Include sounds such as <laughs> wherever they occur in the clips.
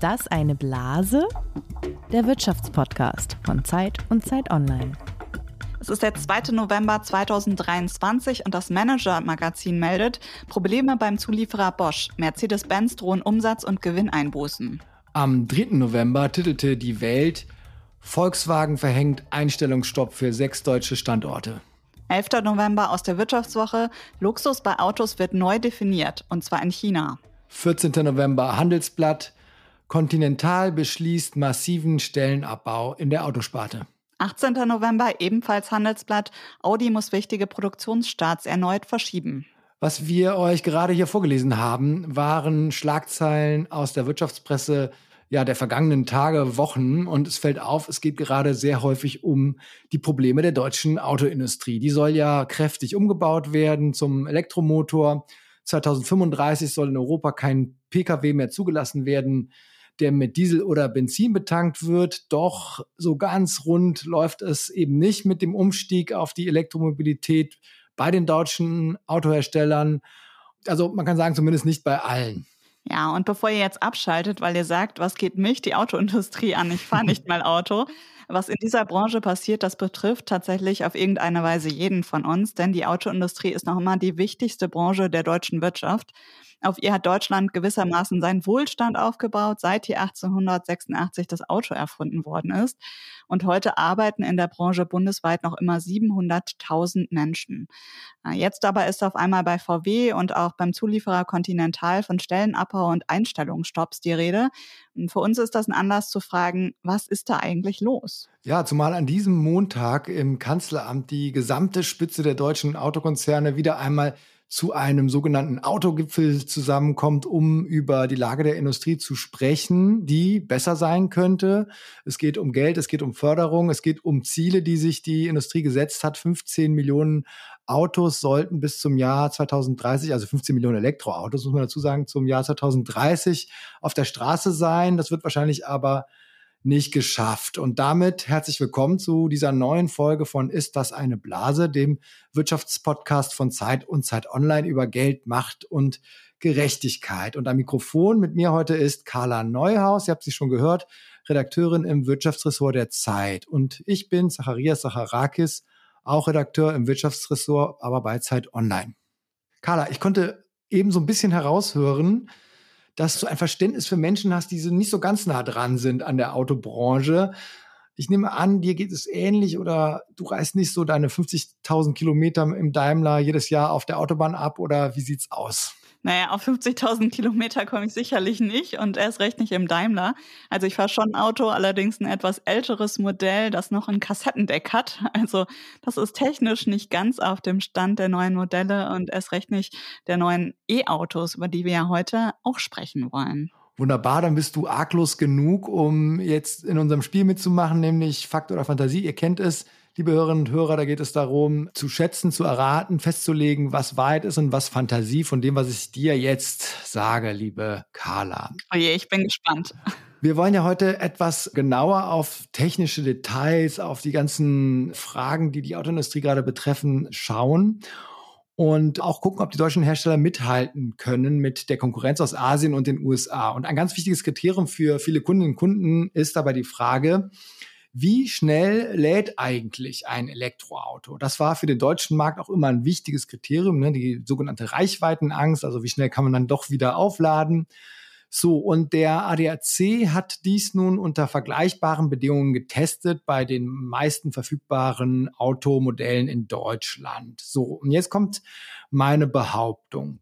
das eine Blase? Der Wirtschaftspodcast von Zeit und Zeit Online. Es ist der 2. November 2023 und das Manager-Magazin meldet Probleme beim Zulieferer Bosch. Mercedes-Benz drohen Umsatz- und Gewinneinbußen. Am 3. November titelte die Welt Volkswagen verhängt Einstellungsstopp für sechs deutsche Standorte. 11. November aus der Wirtschaftswoche Luxus bei Autos wird neu definiert, und zwar in China. 14. November Handelsblatt Continental beschließt massiven Stellenabbau in der Autosparte. 18. November ebenfalls Handelsblatt. Audi muss wichtige Produktionsstarts erneut verschieben. Was wir euch gerade hier vorgelesen haben, waren Schlagzeilen aus der Wirtschaftspresse ja, der vergangenen Tage, Wochen. Und es fällt auf, es geht gerade sehr häufig um die Probleme der deutschen Autoindustrie. Die soll ja kräftig umgebaut werden zum Elektromotor. 2035 soll in Europa kein Pkw mehr zugelassen werden der mit Diesel oder Benzin betankt wird. Doch so ganz rund läuft es eben nicht mit dem Umstieg auf die Elektromobilität bei den deutschen Autoherstellern. Also man kann sagen, zumindest nicht bei allen. Ja, und bevor ihr jetzt abschaltet, weil ihr sagt, was geht mich die Autoindustrie an, ich fahre nicht mal Auto, was in dieser Branche passiert, das betrifft tatsächlich auf irgendeine Weise jeden von uns, denn die Autoindustrie ist noch immer die wichtigste Branche der deutschen Wirtschaft. Auf ihr hat Deutschland gewissermaßen seinen Wohlstand aufgebaut, seit hier 1886 das Auto erfunden worden ist. Und heute arbeiten in der Branche bundesweit noch immer 700.000 Menschen. Äh, jetzt aber ist auf einmal bei VW und auch beim Zulieferer Continental von Stellenabbau und Einstellungsstopps die Rede. Für uns ist das ein Anlass zu fragen, was ist da eigentlich los? Ja, zumal an diesem Montag im Kanzleramt die gesamte Spitze der deutschen Autokonzerne wieder einmal zu einem sogenannten Autogipfel zusammenkommt, um über die Lage der Industrie zu sprechen, die besser sein könnte. Es geht um Geld, es geht um Förderung, es geht um Ziele, die sich die Industrie gesetzt hat. 15 Millionen Autos sollten bis zum Jahr 2030, also 15 Millionen Elektroautos, muss man dazu sagen, zum Jahr 2030 auf der Straße sein. Das wird wahrscheinlich aber nicht geschafft. Und damit herzlich willkommen zu dieser neuen Folge von Ist das eine Blase, dem Wirtschaftspodcast von Zeit und Zeit Online über Geld, Macht und Gerechtigkeit. Und am Mikrofon mit mir heute ist Carla Neuhaus. Ihr habt sie schon gehört, Redakteurin im Wirtschaftsressort der Zeit. Und ich bin Zacharias Sacharakis, auch Redakteur im Wirtschaftsressort, aber bei Zeit Online. Carla, ich konnte eben so ein bisschen heraushören, dass du ein Verständnis für Menschen hast, die so nicht so ganz nah dran sind an der Autobranche. Ich nehme an, dir geht es ähnlich oder du reißt nicht so deine 50.000 Kilometer im Daimler jedes Jahr auf der Autobahn ab oder wie sieht's aus? Naja, auf 50.000 Kilometer komme ich sicherlich nicht und erst recht nicht im Daimler. Also ich fahre schon ein Auto, allerdings ein etwas älteres Modell, das noch ein Kassettendeck hat. Also das ist technisch nicht ganz auf dem Stand der neuen Modelle und erst recht nicht der neuen E-Autos, über die wir ja heute auch sprechen wollen. Wunderbar, dann bist du arglos genug, um jetzt in unserem Spiel mitzumachen, nämlich Fakt oder Fantasie. Ihr kennt es liebe Hörerinnen und Hörer, da geht es darum, zu schätzen, zu erraten, festzulegen, was Wahrheit ist und was Fantasie von dem, was ich dir jetzt sage, liebe Carla. Oh je, ich bin gespannt. Wir wollen ja heute etwas genauer auf technische Details, auf die ganzen Fragen, die die Autoindustrie gerade betreffen, schauen und auch gucken, ob die deutschen Hersteller mithalten können mit der Konkurrenz aus Asien und den USA. Und ein ganz wichtiges Kriterium für viele Kundinnen und Kunden ist dabei die Frage, wie schnell lädt eigentlich ein Elektroauto? Das war für den deutschen Markt auch immer ein wichtiges Kriterium, ne? die sogenannte Reichweitenangst, also wie schnell kann man dann doch wieder aufladen. So, und der ADAC hat dies nun unter vergleichbaren Bedingungen getestet bei den meisten verfügbaren Automodellen in Deutschland. So, und jetzt kommt meine Behauptung.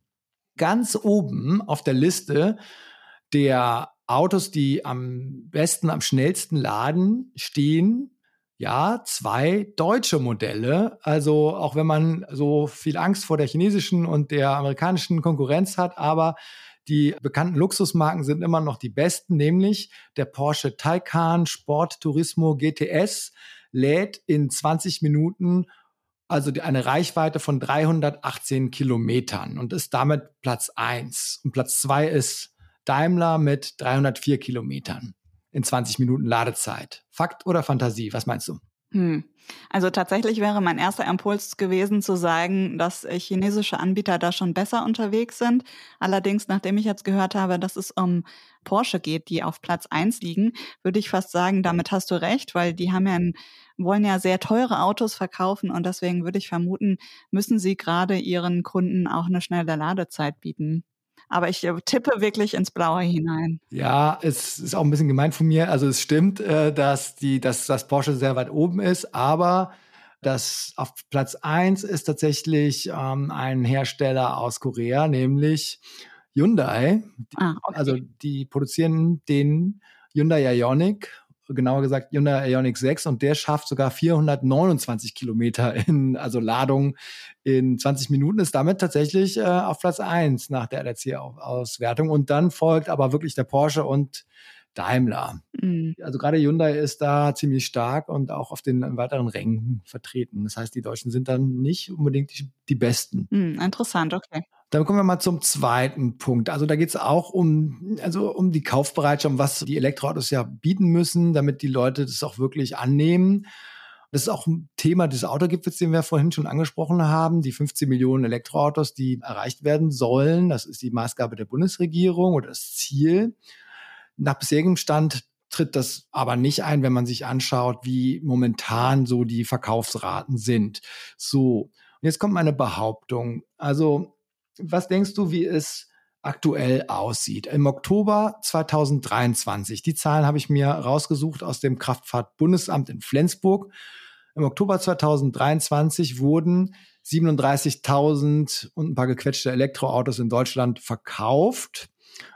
Ganz oben auf der Liste der Autos, die am besten, am schnellsten laden, stehen ja zwei deutsche Modelle. Also auch wenn man so viel Angst vor der chinesischen und der amerikanischen Konkurrenz hat, aber die bekannten Luxusmarken sind immer noch die besten, nämlich der Porsche Taycan Sport Turismo GTS lädt in 20 Minuten also eine Reichweite von 318 Kilometern und ist damit Platz eins. Und Platz zwei ist Daimler mit 304 Kilometern in 20 Minuten Ladezeit. Fakt oder Fantasie? Was meinst du? Hm. Also tatsächlich wäre mein erster Impuls gewesen zu sagen, dass chinesische Anbieter da schon besser unterwegs sind. Allerdings, nachdem ich jetzt gehört habe, dass es um Porsche geht, die auf Platz eins liegen, würde ich fast sagen, damit hast du recht, weil die haben ja ein, wollen ja sehr teure Autos verkaufen und deswegen würde ich vermuten, müssen sie gerade ihren Kunden auch eine schnelle Ladezeit bieten. Aber ich äh, tippe wirklich ins Blaue hinein. Ja, es ist auch ein bisschen gemein von mir. Also es stimmt, äh, dass, die, dass das Porsche sehr weit oben ist, aber das auf Platz eins ist tatsächlich ähm, ein Hersteller aus Korea, nämlich Hyundai. Ah, okay. Also die produzieren den Hyundai Ioniq genauer gesagt Hyundai Ioniq 6 und der schafft sogar 429 Kilometer in, also Ladung in 20 Minuten, ist damit tatsächlich äh, auf Platz 1 nach der LRC-Auswertung und dann folgt aber wirklich der Porsche und Daimler. Mhm. Also gerade Hyundai ist da ziemlich stark und auch auf den weiteren Rängen vertreten. Das heißt, die Deutschen sind dann nicht unbedingt die, die Besten. Mhm, interessant, okay. Dann kommen wir mal zum zweiten Punkt. Also da geht es auch um, also um die Kaufbereitschaft, um was die Elektroautos ja bieten müssen, damit die Leute das auch wirklich annehmen. Das ist auch ein Thema des Autogipfels, den wir vorhin schon angesprochen haben. Die 15 Millionen Elektroautos, die erreicht werden sollen. Das ist die Maßgabe der Bundesregierung oder das Ziel. Nach bisherigem Stand tritt das aber nicht ein, wenn man sich anschaut, wie momentan so die Verkaufsraten sind. So. Und jetzt kommt meine Behauptung. Also was denkst du, wie es aktuell aussieht? Im Oktober 2023, die Zahlen habe ich mir rausgesucht aus dem Kraftfahrtbundesamt in Flensburg. Im Oktober 2023 wurden 37.000 und ein paar gequetschte Elektroautos in Deutschland verkauft.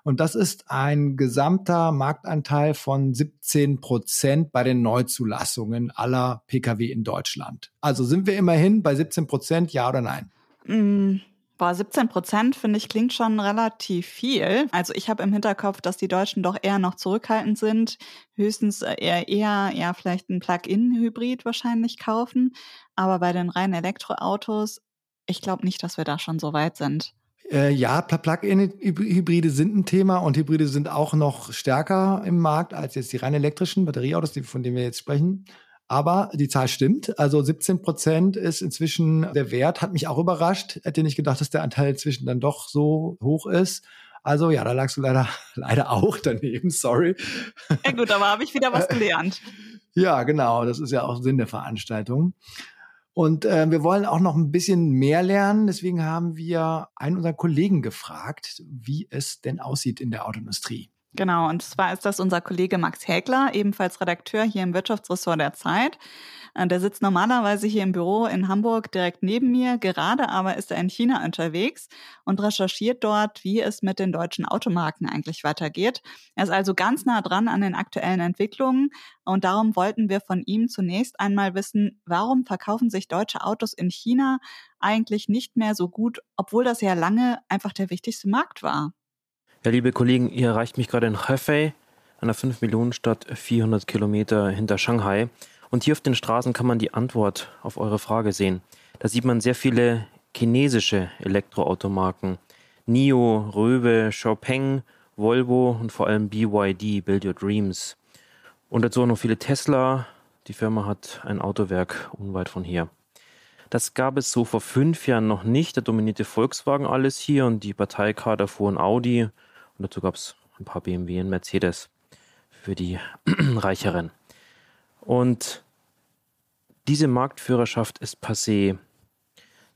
Und das ist ein gesamter Marktanteil von 17 Prozent bei den Neuzulassungen aller Pkw in Deutschland. Also sind wir immerhin bei 17 Prozent, ja oder nein? Mm, Boah, 17 Prozent finde ich klingt schon relativ viel. Also ich habe im Hinterkopf, dass die Deutschen doch eher noch zurückhaltend sind, höchstens äh, eher eher, eher vielleicht ein Plug-in-Hybrid wahrscheinlich kaufen. Aber bei den reinen Elektroautos, ich glaube nicht, dass wir da schon so weit sind. Äh, ja, Plug-in-Hybride sind ein Thema und Hybride sind auch noch stärker im Markt als jetzt die rein elektrischen Batterieautos, von denen wir jetzt sprechen. Aber die Zahl stimmt. Also 17 Prozent ist inzwischen der Wert. Hat mich auch überrascht. Hätte nicht gedacht, dass der Anteil inzwischen dann doch so hoch ist. Also ja, da lagst du leider, <laughs> leider auch daneben, sorry. Ja gut, aber habe ich wieder was gelernt. <laughs> ja, genau. Das ist ja auch Sinn der Veranstaltung. Und äh, wir wollen auch noch ein bisschen mehr lernen. Deswegen haben wir einen unserer Kollegen gefragt, wie es denn aussieht in der Autoindustrie. Genau, und zwar ist das unser Kollege Max Häkler, ebenfalls Redakteur hier im Wirtschaftsressort der Zeit. Äh, der sitzt normalerweise hier im Büro in Hamburg direkt neben mir. Gerade aber ist er in China unterwegs und recherchiert dort, wie es mit den deutschen Automarken eigentlich weitergeht. Er ist also ganz nah dran an den aktuellen Entwicklungen und darum wollten wir von ihm zunächst einmal wissen, warum verkaufen sich deutsche Autos in China eigentlich nicht mehr so gut, obwohl das ja lange einfach der wichtigste Markt war. Ja, liebe Kollegen, ihr erreicht mich gerade in Hefei, einer 5-Millionen-Stadt, 400 Kilometer hinter Shanghai. Und hier auf den Straßen kann man die Antwort auf eure Frage sehen. Da sieht man sehr viele chinesische Elektroautomarken. NIO, Röwe, Xiaopeng, Volvo und vor allem BYD, Build Your Dreams. Und dazu auch noch viele Tesla. Die Firma hat ein Autowerk unweit von hier. Das gab es so vor fünf Jahren noch nicht. Da dominierte Volkswagen alles hier und die Parteikader fuhren Audi und dazu gab es ein paar BMW und Mercedes für die <clears throat> Reicheren. Und diese Marktführerschaft ist passé.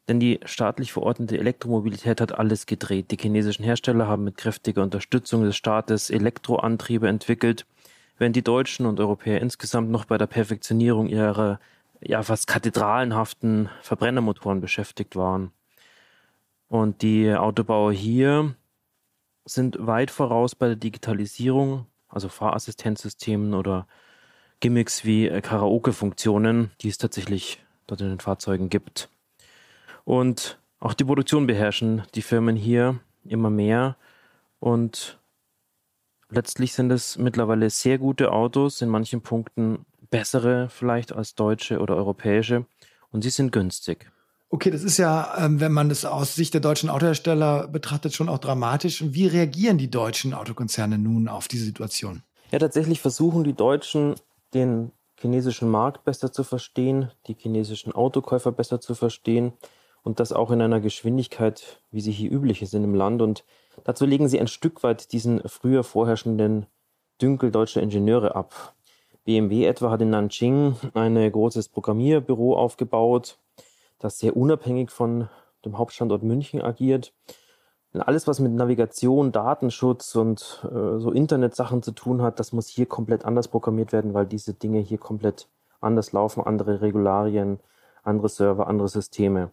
Denn die staatlich verordnete Elektromobilität hat alles gedreht. Die chinesischen Hersteller haben mit kräftiger Unterstützung des Staates Elektroantriebe entwickelt, während die Deutschen und Europäer insgesamt noch bei der Perfektionierung ihrer ja fast kathedralenhaften Verbrennermotoren beschäftigt waren. Und die Autobauer hier sind weit voraus bei der Digitalisierung, also Fahrassistenzsystemen oder Gimmicks wie äh, Karaoke-Funktionen, die es tatsächlich dort in den Fahrzeugen gibt. Und auch die Produktion beherrschen die Firmen hier immer mehr und letztlich sind es mittlerweile sehr gute Autos, in manchen Punkten bessere vielleicht als deutsche oder europäische und sie sind günstig. Okay, das ist ja, ähm, wenn man das aus Sicht der deutschen Autohersteller betrachtet, schon auch dramatisch. Wie reagieren die deutschen Autokonzerne nun auf diese Situation? Ja, tatsächlich versuchen die Deutschen den chinesischen Markt besser zu verstehen, die chinesischen Autokäufer besser zu verstehen und das auch in einer Geschwindigkeit, wie sie hier üblich ist in dem Land. Und dazu legen sie ein Stück weit diesen früher vorherrschenden Dünkel deutscher Ingenieure ab. BMW etwa hat in Nanjing ein großes Programmierbüro aufgebaut, das sehr unabhängig von dem Hauptstandort München agiert. Denn alles, was mit Navigation, Datenschutz und äh, so Internetsachen zu tun hat, das muss hier komplett anders programmiert werden, weil diese Dinge hier komplett anders laufen, andere Regularien, andere Server, andere Systeme.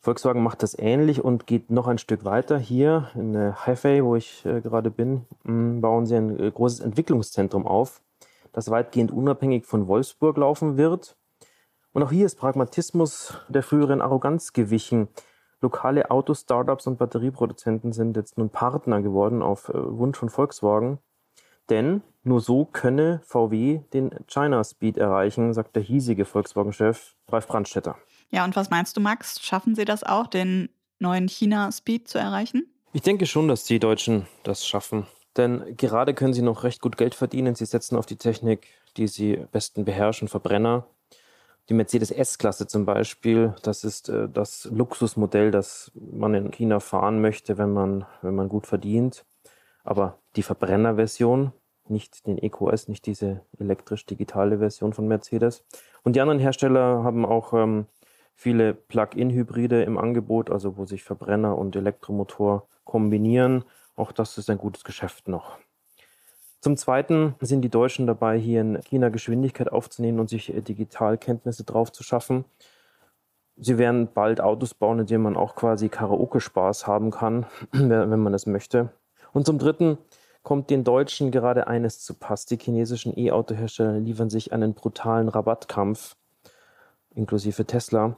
Volkswagen macht das ähnlich und geht noch ein Stück weiter. Hier in Hefei, wo ich äh, gerade bin, mh, mm, bauen sie ein äh, großes Entwicklungszentrum auf, das weitgehend unabhängig von Wolfsburg laufen wird. Und auch hier ist Pragmatismus der früheren Arroganz gewichen. Lokale Auto-Startups und Batterieproduzenten sind jetzt nun Partner geworden auf äh, Wunsch von Volkswagen. Denn nur so könne VW den China Speed erreichen, sagt der hiesige Volkswagen-Chef Ralf Brandstätter. Ja, und was meinst du, Max? Schaffen sie das auch, den neuen China-Speed zu erreichen? Ich denke schon, dass die Deutschen das schaffen. Denn gerade können sie noch recht gut Geld verdienen. Sie setzen auf die Technik, die sie besten beherrschen, Verbrenner. Die Mercedes S-Klasse zum Beispiel, das ist äh, das Luxusmodell, das man in China fahren möchte, wenn man, wenn man gut verdient. Aber die Verbrennerversion, nicht den EQS, nicht diese elektrisch-digitale Version von Mercedes. Und die anderen Hersteller haben auch ähm, viele Plug-in-Hybride im Angebot, also wo sich Verbrenner und Elektromotor kombinieren. Auch das ist ein gutes Geschäft noch. Zum Zweiten sind die Deutschen dabei, hier in China Geschwindigkeit aufzunehmen und sich äh, Digitalkenntnisse drauf zu schaffen. Sie werden bald Autos bauen, in denen man auch quasi Karaoke-Spaß haben kann, <clears throat> wenn man es möchte. Und zum Dritten kommt den Deutschen gerade eines zu Pass. Die chinesischen E-Auto-Hersteller liefern sich einen brutalen Rabattkampf inklusive Tesla.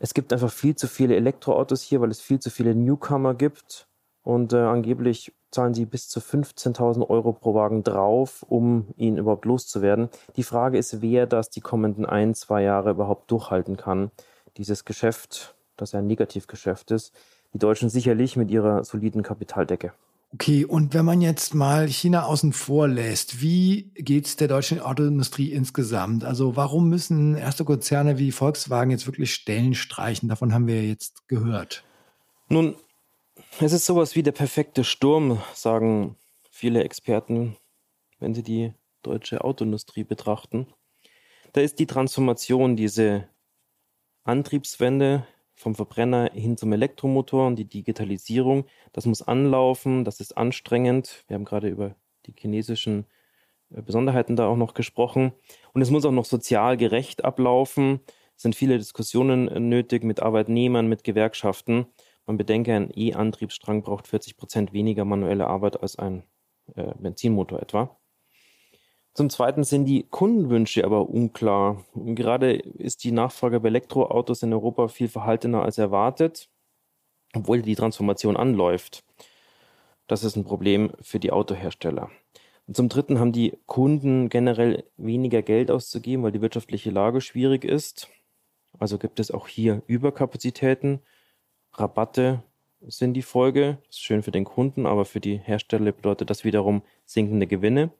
Es gibt einfach viel zu viele Elektroautos hier, weil es viel zu viele Newcomer gibt. Und äh, angeblich zahlen sie bis zu 15.000 Euro pro Wagen drauf, um ihn überhaupt loszuwerden. Die Frage ist, wer das die kommenden ein, zwei Jahre überhaupt durchhalten kann. Dieses Geschäft, das ja ein Negativgeschäft ist. Die Deutschen sicherlich mit ihrer soliden Kapitaldecke. Okay, und wenn man jetzt mal China außen vor lässt, wie geht es der deutschen Autoindustrie insgesamt? Also warum müssen erste Konzerne wie Volkswagen jetzt wirklich Stellen streichen? Davon haben wir jetzt gehört. Nun, es ist sowas wie der perfekte Sturm, sagen viele Experten, wenn sie die deutsche Autoindustrie betrachten. Da ist die Transformation, diese Antriebswende vom Verbrenner hin zum Elektromotor und die Digitalisierung. Das muss anlaufen, das ist anstrengend. Wir haben gerade über die chinesischen äh, Besonderheiten da auch noch gesprochen. Und es muss auch noch sozial gerecht ablaufen. Es sind viele Diskussionen äh, nötig mit Arbeitnehmern, mit Gewerkschaften. Man bedenke, ein E-Antriebsstrang braucht 40 Prozent weniger manuelle Arbeit als ein äh, Benzinmotor etwa. Zum Zweiten sind die Kundenwünsche aber unklar. Gerade ist die Nachfrage bei Elektroautos in Europa viel verhaltener als erwartet, obwohl die Transformation anläuft. Das ist ein Problem für die Autohersteller. Und zum Dritten haben die Kunden generell weniger Geld auszugeben, weil die wirtschaftliche Lage schwierig ist. Also gibt es auch hier Überkapazitäten. Rabatte sind die Folge. Das ist schön für den Kunden, aber für die Hersteller bedeutet das wiederum sinkende Gewinne.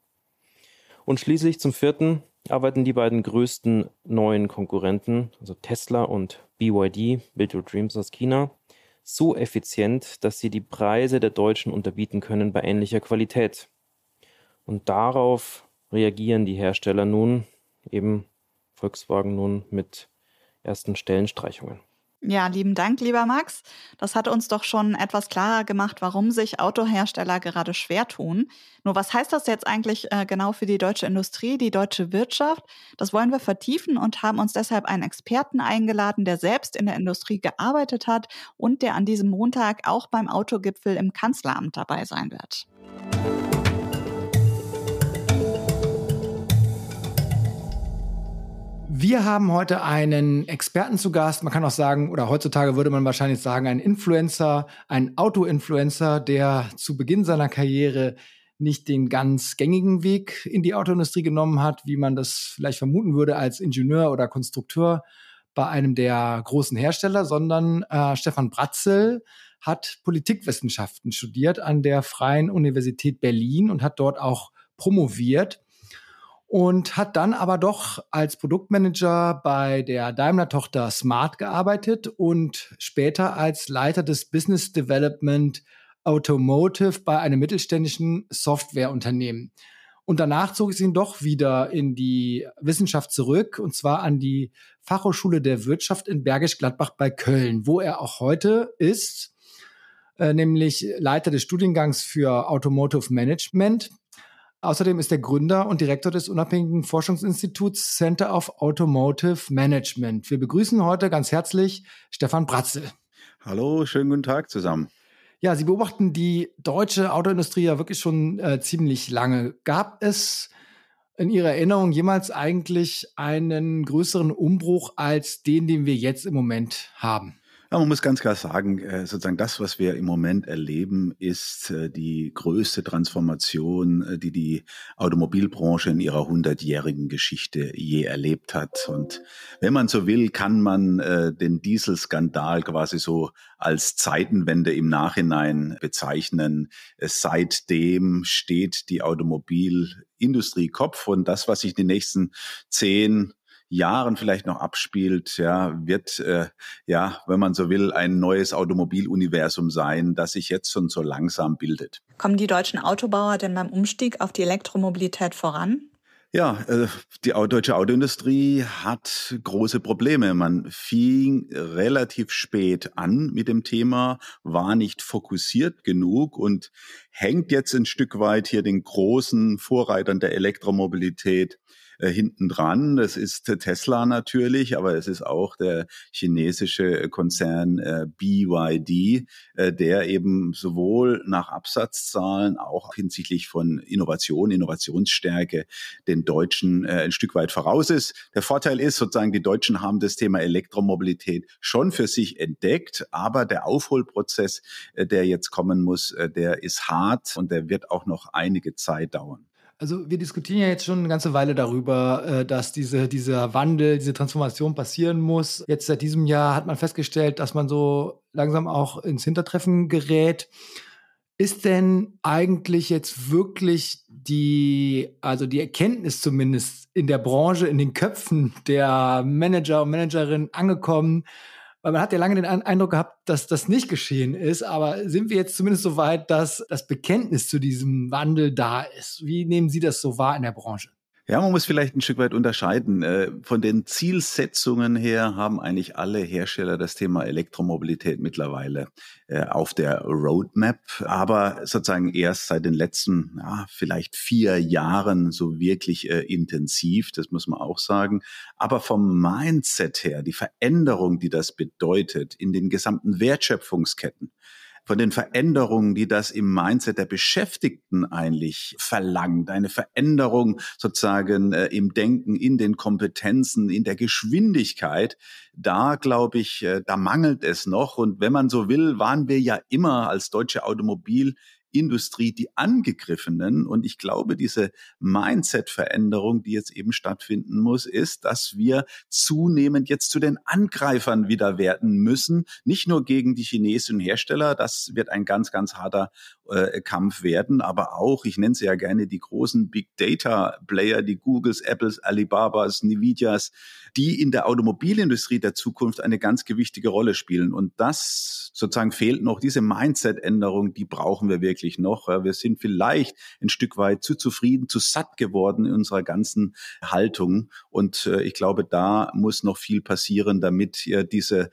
Und schließlich zum vierten arbeiten die beiden größten neuen Konkurrenten, also Tesla und BYD, Build Your Dreams aus China, so effizient, dass sie die Preise der Deutschen unterbieten können bei ähnlicher Qualität. Und darauf reagieren die Hersteller nun, eben Volkswagen nun mit ersten Stellenstreichungen. Ja, lieben Dank, lieber Max. Das hat uns doch schon etwas klarer gemacht, warum sich Autohersteller gerade schwer tun. Nur was heißt das jetzt eigentlich äh, genau für die deutsche Industrie, die deutsche Wirtschaft? Das wollen wir vertiefen und haben uns deshalb einen Experten eingeladen, der selbst in der Industrie gearbeitet hat und der an diesem Montag auch beim Autogipfel im Kanzleramt dabei sein wird. Wir haben heute einen Experten zu Gast. Man kann auch sagen, oder heutzutage würde man wahrscheinlich sagen, ein Influencer, ein Auto-Influencer, der zu Beginn seiner Karriere nicht den ganz gängigen Weg in die Autoindustrie genommen hat, wie man das vielleicht vermuten würde als Ingenieur oder Konstrukteur bei einem der großen Hersteller, sondern äh, Stefan Bratzel hat Politikwissenschaften studiert an der Freien Universität Berlin und hat dort auch promoviert und hat dann aber doch als Produktmanager bei der Daimler-Tochter Smart gearbeitet und später als Leiter des Business Development Automotive bei einem mittelständischen Softwareunternehmen. Und danach zog es ihn doch wieder in die Wissenschaft zurück, und zwar an die Fachhochschule der Wirtschaft in Bergisch Gladbach bei Köln, wo er auch heute ist, äh, nämlich Leiter des Studiengangs für Automotive Management Außerdem ist er Gründer und Direktor des unabhängigen Forschungsinstituts Center of Automotive Management. Wir begrüßen heute ganz herzlich Stefan Bratzel. Hallo, schönen guten Tag zusammen. Ja, Sie beobachten die deutsche Autoindustrie ja wirklich schon äh, ziemlich lange. Gab es in Ihrer Erinnerung jemals eigentlich einen größeren Umbruch als den, den wir jetzt im Moment haben? Ja, man muss ganz klar sagen, äh, sozusagen das, was wir im Moment erleben, ist äh, die größte Transformation, äh, die die Automobilbranche in ihrer hundertjährigen Geschichte je erlebt hat. Und wenn man so will, kann man den Dieselskandal quasi so als Zeitenwende im Nachhinein bezeichnen. Seitdem steht die Automobilindustrie Kopf und das, was sich in den nächsten zehn, Jahren vielleicht noch abspielt, ja, wird, äh, ja, wenn man so will, ein neues Automobiluniversum sein, das sich jetzt schon so langsam bildet. Kommen die deutschen Autobauer denn beim Umstieg auf die Elektromobilität voran? Ja, äh, die deutsche Autoindustrie hat große Probleme. Man fing relativ spät an mit dem Thema, war nicht fokussiert genug und hängt jetzt ein Stück weit hier den großen Vorreitern der Elektromobilität äh, hinten dran. Das ist Tesla natürlich, aber es ist auch der chinesische Konzern äh, BYD, äh, der eben sowohl nach Absatzzahlen, auch hinsichtlich von Innovation, Innovationsstärke den Deutschen äh, ein Stück weit voraus ist. Der Vorteil ist sozusagen, die Deutschen haben das Thema Elektromobilität schon für sich entdeckt, aber der Aufholprozess, äh, der jetzt kommen muss, äh, der ist hart und der wird auch noch einige Zeit dauern. Also wir diskutieren ja jetzt schon eine ganze Weile darüber, äh, dass diese, dieser Wandel, diese Transformation passieren muss. Jetzt seit diesem Jahr hat man festgestellt, dass man so langsam auch ins Hintertreffen gerät. Ist denn eigentlich jetzt wirklich die, also die Erkenntnis zumindest in der Branche, in den Köpfen der Manager und Managerinnen angekommen, weil man hat ja lange den Eindruck gehabt, dass das nicht geschehen ist. Aber sind wir jetzt zumindest so weit, dass das Bekenntnis zu diesem Wandel da ist? Wie nehmen Sie das so wahr in der Branche? Ja, man muss vielleicht ein Stück weit unterscheiden. Äh, von den Zielsetzungen her haben eigentlich alle Hersteller das Thema Elektromobilität mittlerweile äh, auf der Roadmap, aber sozusagen erst seit den letzten, ja, vielleicht vier Jahren so wirklich äh, intensiv, das muss man auch sagen. Aber vom Mindset her, die Veränderung, die das bedeutet in den gesamten Wertschöpfungsketten, von den Veränderungen, die das im Mindset der Beschäftigten eigentlich verlangt. Eine Veränderung sozusagen äh, im Denken, in den Kompetenzen, in der Geschwindigkeit. Da glaube ich, äh, da mangelt es noch. Und wenn man so will, waren wir ja immer als deutsche Automobil Industrie die Angegriffenen. Und ich glaube, diese Mindset-Veränderung, die jetzt eben stattfinden muss, ist, dass wir zunehmend jetzt zu den Angreifern wieder werden müssen. Nicht nur gegen die chinesischen Hersteller, das wird ein ganz, ganz harter Kampf werden, aber auch, ich nenne sie ja gerne die großen Big Data Player, die Googles, Apples, Alibabas, Nvidias, die in der Automobilindustrie der Zukunft eine ganz gewichtige Rolle spielen. Und das sozusagen fehlt noch, diese Mindset-Änderung, die brauchen wir wirklich noch. Wir sind vielleicht ein Stück weit zu zufrieden, zu satt geworden in unserer ganzen Haltung. Und äh, ich glaube, da muss noch viel passieren, damit diese,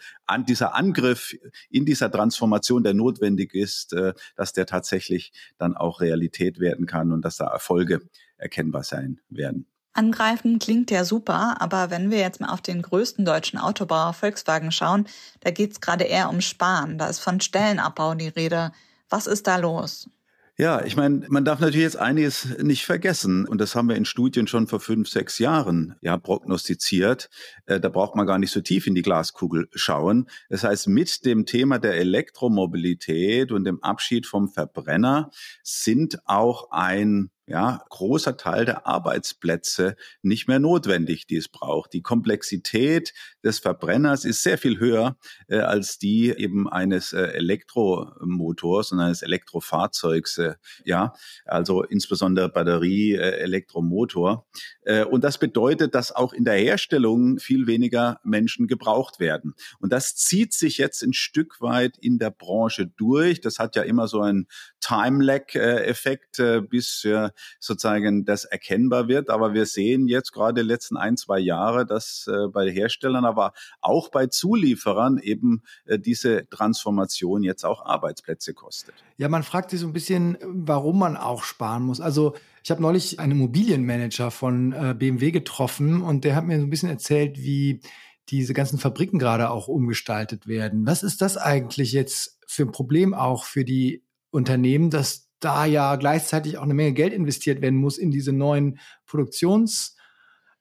dieser Angriff in dieser Transformation, der notwendig ist, äh, dass der tatsächlich dann auch Realität werden kann und dass da Erfolge erkennbar sein werden. Angreifen klingt ja super, aber wenn wir jetzt mal auf den größten deutschen Autobauer Volkswagen schauen, da geht es gerade eher um Sparen. Da ist von Stellenabbau die Rede. Was ist da los? Ja, ich meine, man darf natürlich jetzt einiges nicht vergessen. Und das haben wir in Studien schon vor fünf, sechs Jahren ja prognostiziert. Äh, da braucht man gar nicht so tief in die Glaskugel schauen. Das heißt, mit dem Thema der Elektromobilität und dem Abschied vom Verbrenner sind auch ein ja, großer Teil der Arbeitsplätze nicht mehr notwendig, die es braucht. Die Komplexität des Verbrenners ist sehr viel höher äh, als die eben eines äh, Elektromotors und eines Elektrofahrzeugs. Äh, ja, also insbesondere Batterie, äh, Elektromotor. Äh, und das bedeutet, dass auch in der Herstellung viel weniger Menschen gebraucht werden. Und das zieht sich jetzt ein Stück weit in der Branche durch. Das hat ja immer so einen Time-Lag-Effekt, äh, bis sozusagen das erkennbar wird. Aber wir sehen jetzt gerade die letzten ein, zwei Jahre, dass äh, bei Herstellern, aber auch bei Zulieferern eben äh, diese Transformation jetzt auch Arbeitsplätze kostet. Ja, man fragt sich so ein bisschen, warum man auch sparen muss. Also ich habe neulich einen Immobilienmanager von äh, BMW getroffen und der hat mir so ein bisschen erzählt, wie diese ganzen Fabriken gerade auch umgestaltet werden. Was ist das eigentlich jetzt für ein Problem auch für die Unternehmen, dass da ja gleichzeitig auch eine Menge Geld investiert werden muss in diese neuen Produktionsstätten.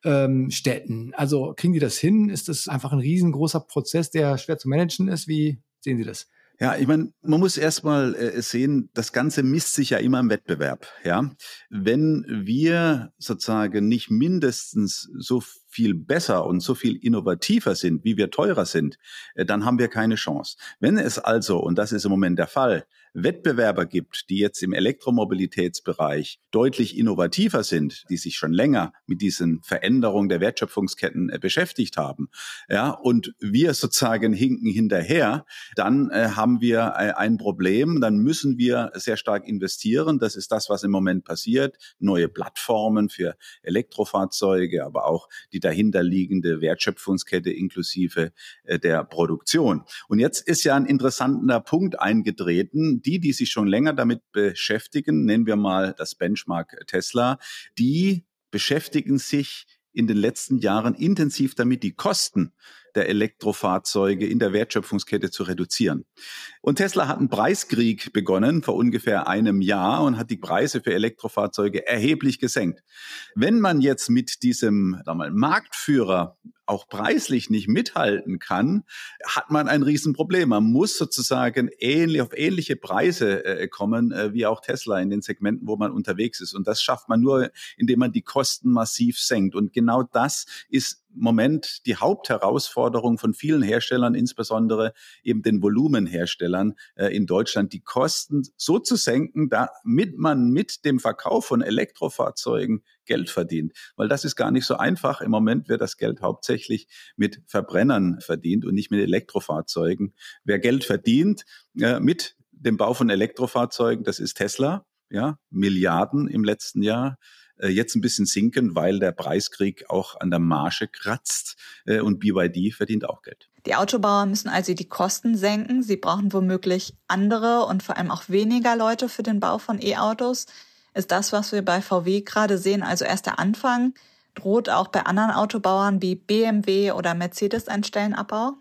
Ähm, also kriegen die das hin? Ist das einfach ein riesengroßer Prozess, der schwer zu managen ist? Wie sehen Sie das? Ja, ich meine, man muss erstmal äh, sehen, das Ganze misst sich ja immer im Wettbewerb. Ja, wenn wir sozusagen nicht mindestens so viel besser und so viel innovativer sind, wie wir teurer sind, äh, dann haben wir keine Chance. Wenn es also, und das ist im Moment der Fall, Wettbewerber gibt, die jetzt im Elektromobilitätsbereich deutlich innovativer sind, die sich schon länger mit diesen Veränderungen der Wertschöpfungsketten äh, beschäftigt haben, ja, und wir sozusagen hinken hinterher, dann äh, haben wir äh, ein Problem, dann müssen wir sehr stark investieren. Das ist das, was im Moment passiert. Neue Plattformen für Elektrofahrzeuge, aber auch die dahinterliegende Wertschöpfungskette inklusive äh, der Produktion. Und jetzt ist ja ein interessanter Punkt eingetreten, die, die sich schon länger damit beschäftigen, nennen wir mal das Benchmark Tesla, die beschäftigen sich in den letzten Jahren intensiv damit, die Kosten der Elektrofahrzeuge in der Wertschöpfungskette zu reduzieren. Und Tesla hat einen Preiskrieg begonnen vor ungefähr einem Jahr und hat die Preise für Elektrofahrzeuge erheblich gesenkt. Wenn man jetzt mit diesem mal, Marktführer auch preislich nicht mithalten kann, hat man ein Riesenproblem. Man muss sozusagen ähnlich, auf ähnliche Preise äh, kommen äh, wie auch Tesla in den Segmenten, wo man unterwegs ist. Und das schafft man nur, indem man die Kosten massiv senkt. Und genau das ist Moment die Hauptherausforderung von vielen Herstellern, insbesondere eben den Volumenherstellern äh, in Deutschland, die Kosten so zu senken, damit man mit dem Verkauf von Elektrofahrzeugen Geld verdient. Weil das ist gar nicht so einfach. Im Moment wird das Geld hauptsächlich mit Verbrennern verdient und nicht mit Elektrofahrzeugen. Wer Geld verdient äh, mit dem Bau von Elektrofahrzeugen, das ist Tesla. Ja, Milliarden im letzten Jahr. Äh, jetzt ein bisschen sinken, weil der Preiskrieg auch an der Marge kratzt äh, und BYD verdient auch Geld. Die Autobauer müssen also die Kosten senken. Sie brauchen womöglich andere und vor allem auch weniger Leute für den Bau von E-Autos. Ist das, was wir bei VW gerade sehen, also erst der Anfang? Droht auch bei anderen Autobauern wie BMW oder Mercedes ein Stellenabbau?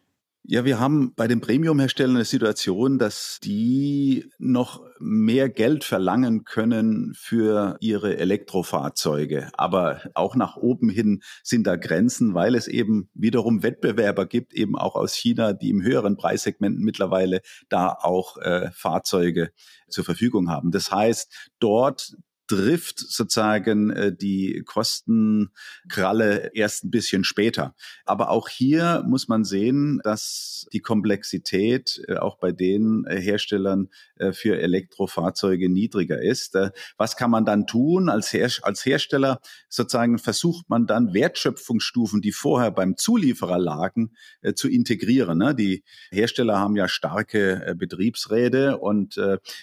Ja, wir haben bei den Premium-Herstellern eine Situation, dass die noch mehr Geld verlangen können für ihre Elektrofahrzeuge. Aber auch nach oben hin sind da Grenzen, weil es eben wiederum Wettbewerber gibt, eben auch aus China, die im höheren Preissegmenten mittlerweile da auch äh, Fahrzeuge zur Verfügung haben. Das heißt, dort trifft sozusagen äh, die Kostenkralle erst ein bisschen später. Aber auch hier muss man sehen, dass die Komplexität äh, auch bei den äh, Herstellern äh, für Elektrofahrzeuge niedriger ist. Äh, was kann man dann tun? Als, Her als Hersteller sozusagen versucht man dann Wertschöpfungsstufen, die vorher beim Zulieferer lagen, zu integrieren. Ne? Die Hersteller haben ja starke Betriebsräte und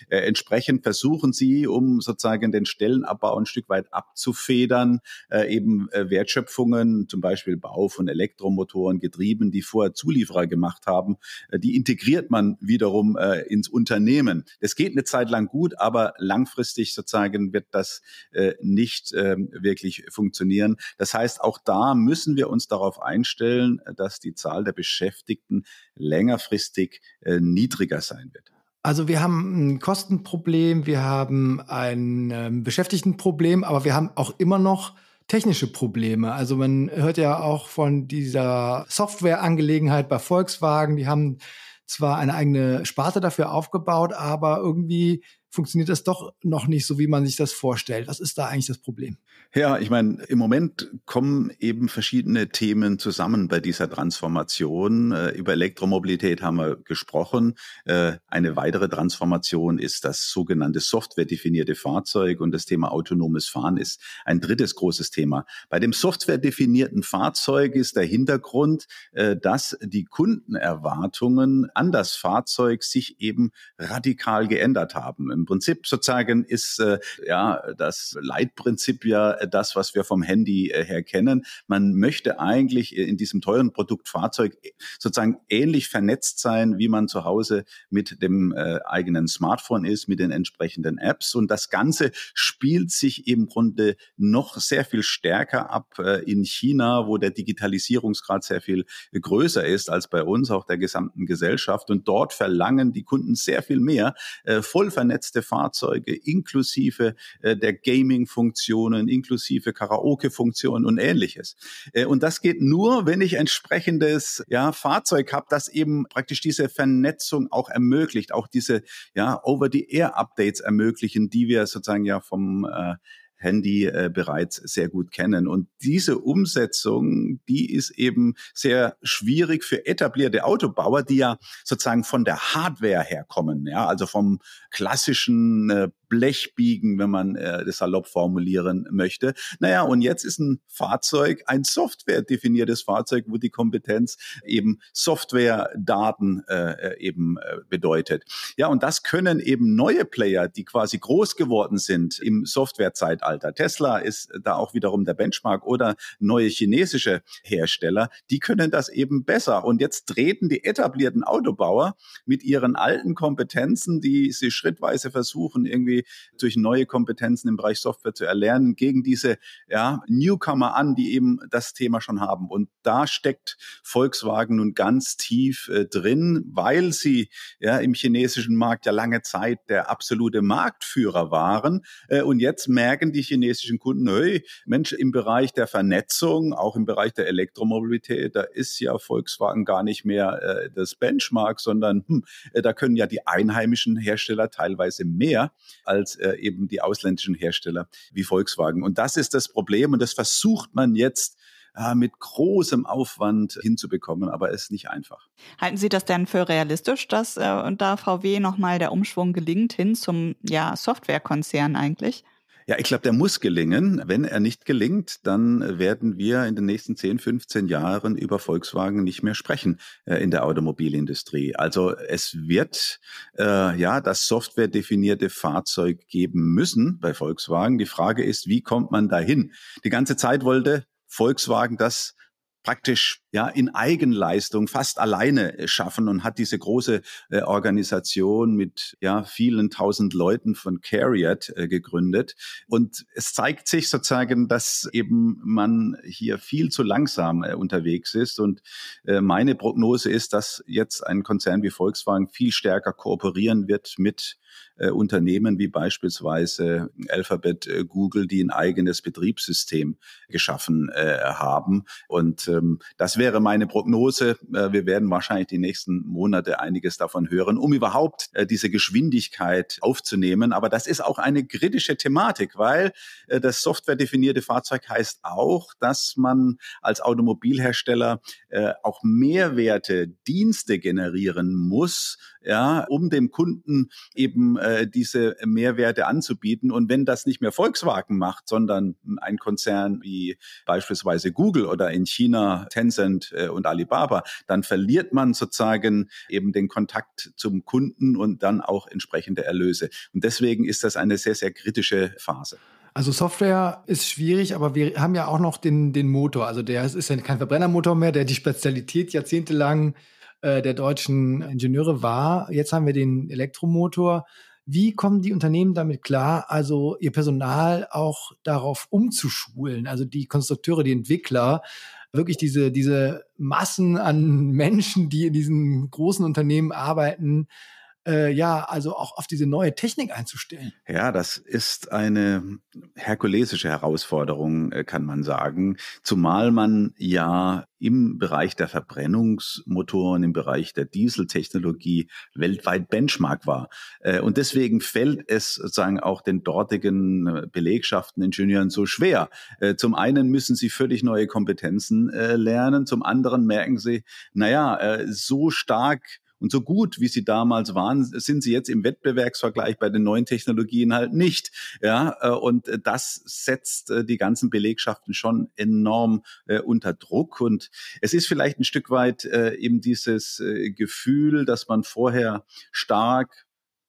entsprechend versuchen sie, um sozusagen den Stellenabbau ein Stück weit abzufedern, äh, eben äh, Wertschöpfungen, zum Beispiel Bau von Elektromotoren, Getrieben, die vorher Zulieferer gemacht haben, äh, die integriert man wiederum äh, ins Unternehmen. Das geht eine Zeit lang gut, aber langfristig sozusagen wird das äh, nicht äh, wirklich funktionieren. Das heißt, auch da müssen wir uns darauf einstellen, dass die Zahl der Beschäftigten längerfristig äh, niedriger sein wird. Also wir haben ein Kostenproblem, wir haben ein ähm, Beschäftigtenproblem, aber wir haben auch immer noch technische Probleme. Also man hört ja auch von dieser Softwareangelegenheit bei Volkswagen, die haben zwar eine eigene Sparte dafür aufgebaut, aber irgendwie funktioniert das doch noch nicht so, wie man sich das vorstellt. Was ist da eigentlich das Problem? Ja, ich meine, im Moment kommen eben verschiedene Themen zusammen bei dieser Transformation. Äh, über Elektromobilität haben wir gesprochen. Äh, eine weitere Transformation ist das sogenannte softwaredefinierte Fahrzeug und das Thema autonomes Fahren ist ein drittes großes Thema. Bei dem softwaredefinierten Fahrzeug ist der Hintergrund, äh, dass die Kundenerwartungen an das Fahrzeug sich eben radikal geändert haben. Im Prinzip sozusagen ist ja das Leitprinzip ja das, was wir vom Handy äh, her kennen. Man möchte eigentlich in diesem teuren Produkt Fahrzeug äh, sozusagen ähnlich vernetzt sein, wie man zu Hause mit dem äh, eigenen Smartphone ist, mit den entsprechenden Apps. Und das Ganze spielt sich im Grunde noch sehr viel stärker ab äh, in China, wo der Digitalisierungsgrad sehr viel größer ist als bei uns, auch der gesamten Gesellschaft. Und dort verlangen die Kunden sehr viel mehr äh, voll vernetzte Fahrzeuge inklusive äh, der Gaming-Funktionen, inklusive inklusive Karaoke-Funktion und ähnliches. Äh, und das geht nur, wenn ich entsprechendes ja, Fahrzeug habe, das eben praktisch diese Vernetzung auch ermöglicht, auch diese ja, Over-the-Air-Updates ermöglichen, die wir sozusagen ja vom äh, Handy äh, bereits sehr gut kennen. Und diese Umsetzung, die ist eben sehr schwierig für etablierte Autobauer, die ja sozusagen von der Hardware herkommen, ja, also vom klassischen äh, Blech biegen, wenn man äh, das salopp formulieren möchte. Naja, und jetzt ist ein Fahrzeug ein software-definiertes Fahrzeug, wo die Kompetenz eben Software-Daten äh, äh, eben äh, bedeutet. Ja, und das können eben neue Player, die quasi groß geworden sind im Software-Zeitalter. Tesla ist da auch wiederum der Benchmark oder neue chinesische Hersteller, die können das eben besser. Und jetzt treten die etablierten Autobauer mit ihren alten Kompetenzen, die sie schrittweise versuchen, irgendwie durch neue Kompetenzen im Bereich Software zu erlernen, gegen diese ja, Newcomer an, die eben das Thema schon haben. Und da steckt Volkswagen nun ganz tief äh, drin, weil sie ja im chinesischen Markt ja lange Zeit der absolute Marktführer waren. Äh, und jetzt merken die chinesischen Kunden, hey, Mensch, im Bereich der Vernetzung, auch im Bereich der Elektromobilität, da ist ja Volkswagen gar nicht mehr äh, das Benchmark, sondern hm, äh, da können ja die einheimischen Hersteller teilweise mehr als äh, eben die ausländischen Hersteller wie Volkswagen. Und das ist das Problem und das versucht man jetzt äh, mit großem Aufwand hinzubekommen, aber es ist nicht einfach. Halten Sie das denn für realistisch, dass äh, da VW nochmal der Umschwung gelingt hin zum ja, Softwarekonzern eigentlich? Ja, ich glaube, der muss gelingen. Wenn er nicht gelingt, dann werden wir in den nächsten 10, 15 Jahren über Volkswagen nicht mehr sprechen äh, in der Automobilindustrie. Also es wird äh, ja das softwaredefinierte Fahrzeug geben müssen bei Volkswagen. Die Frage ist, wie kommt man dahin? Die ganze Zeit wollte Volkswagen das praktisch ja in Eigenleistung fast alleine äh, schaffen und hat diese große äh, Organisation mit ja vielen tausend Leuten von Carriot äh, gegründet. Und es zeigt sich sozusagen, dass eben man hier viel zu langsam äh, unterwegs ist. Und äh, meine Prognose ist, dass jetzt ein Konzern wie Volkswagen viel stärker kooperieren wird mit äh, Unternehmen wie beispielsweise Alphabet, äh, Google, die ein eigenes Betriebssystem geschaffen äh, haben. Und ähm, das wäre meine Prognose. Äh, wir werden wahrscheinlich die nächsten Monate einiges davon hören, um überhaupt äh, diese Geschwindigkeit aufzunehmen. Aber das ist auch eine kritische Thematik, weil äh, das softwaredefinierte Fahrzeug heißt auch, dass man als Automobilhersteller äh, auch Mehrwerte, Dienste generieren muss, ja, um dem Kunden eben äh, diese Mehrwerte anzubieten. Und wenn das nicht mehr Volkswagen macht, sondern ein Konzern wie beispielsweise Google oder in China Tencent äh, und Alibaba, dann verliert man sozusagen eben den Kontakt zum Kunden und dann auch entsprechende Erlöse. Und deswegen ist das eine sehr, sehr kritische Phase. Also Software ist schwierig, aber wir haben ja auch noch den, den Motor. Also der ist ja kein Verbrennermotor mehr, der die Spezialität jahrzehntelang äh, der deutschen Ingenieure war. Jetzt haben wir den Elektromotor. Wie kommen die Unternehmen damit klar, also ihr Personal auch darauf umzuschulen, also die Konstrukteure, die Entwickler, wirklich diese, diese Massen an Menschen, die in diesen großen Unternehmen arbeiten, äh, ja, also auch auf diese neue Technik einzustellen? Ja, das ist eine herkulesische Herausforderung, äh, kann man sagen. Zumal man ja im Bereich der Verbrennungsmotoren, im Bereich der Dieseltechnologie weltweit Benchmark war. Äh, und deswegen fällt es sozusagen auch den dortigen äh, Belegschaften, Ingenieuren so schwer. Zum einen müssen sie völlig neue Kompetenzen lernen, zum anderen merken sie, naja, so stark und so gut, wie sie damals waren, sind sie jetzt im Wettbewerbsvergleich bei den neuen Technologien halt nicht. Ja, äh, und das setzt äh, die ganzen Belegschaften schon enorm äh, unter Druck. Und es ist vielleicht ein Stück weit eben dieses Gefühl, dass man vorher stark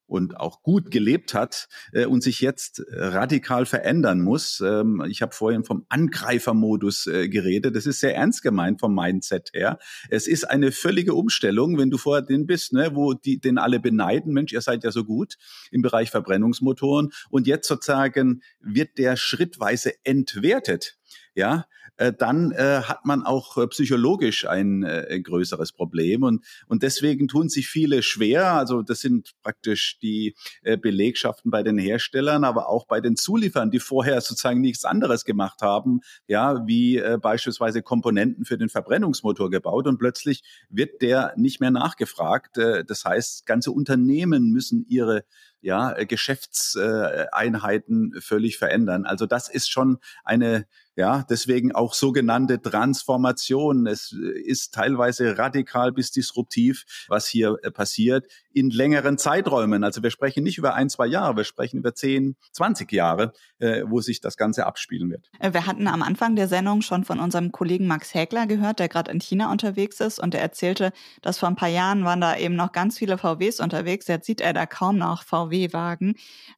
und auch gut gelebt hat äh, und sich jetzt radikal verändern muss. Ähm, ich habe vorhin vom Angreifermodus äh, geredet. Das ist sehr ernst gemeint vom Mindset her. Es ist eine völlige Umstellung, wenn du vorher den bist, ne, wo die den alle beneiden. Mensch, ihr seid ja so gut im Bereich Verbrennungsmotoren und jetzt sozusagen wird der schrittweise entwertet ja, äh, dann äh, hat man auch äh, psychologisch ein äh, größeres Problem und und deswegen tun sich viele schwer. Also das sind praktisch die äh, Belegschaften bei den Herstellern, aber auch bei den Zulieferern, die vorher sozusagen nichts anderes gemacht haben, ja, wie äh, beispielsweise Komponenten für den Verbrennungsmotor gebaut und plötzlich wird der nicht mehr nachgefragt. Äh, das heißt, ganze Unternehmen müssen ihre ja, äh, Geschäftseinheiten völlig verändern. Also das ist schon eine ja, deswegen auch sogenannte Transformation. Es äh, ist teilweise radikal bis disruptiv, was hier äh, passiert, in längeren Zeiträumen. Also wir sprechen nicht über ein, zwei Jahre, wir sprechen über zehn, zwanzig Jahre, äh, wo sich das Ganze abspielen wird. Wir hatten am Anfang der Sendung schon von unserem Kollegen Max Häkler gehört, der gerade in China unterwegs ist und der erzählte, dass vor ein paar Jahren waren da eben noch ganz viele VWs unterwegs. Jetzt sieht er da kaum noch VW-Wagen.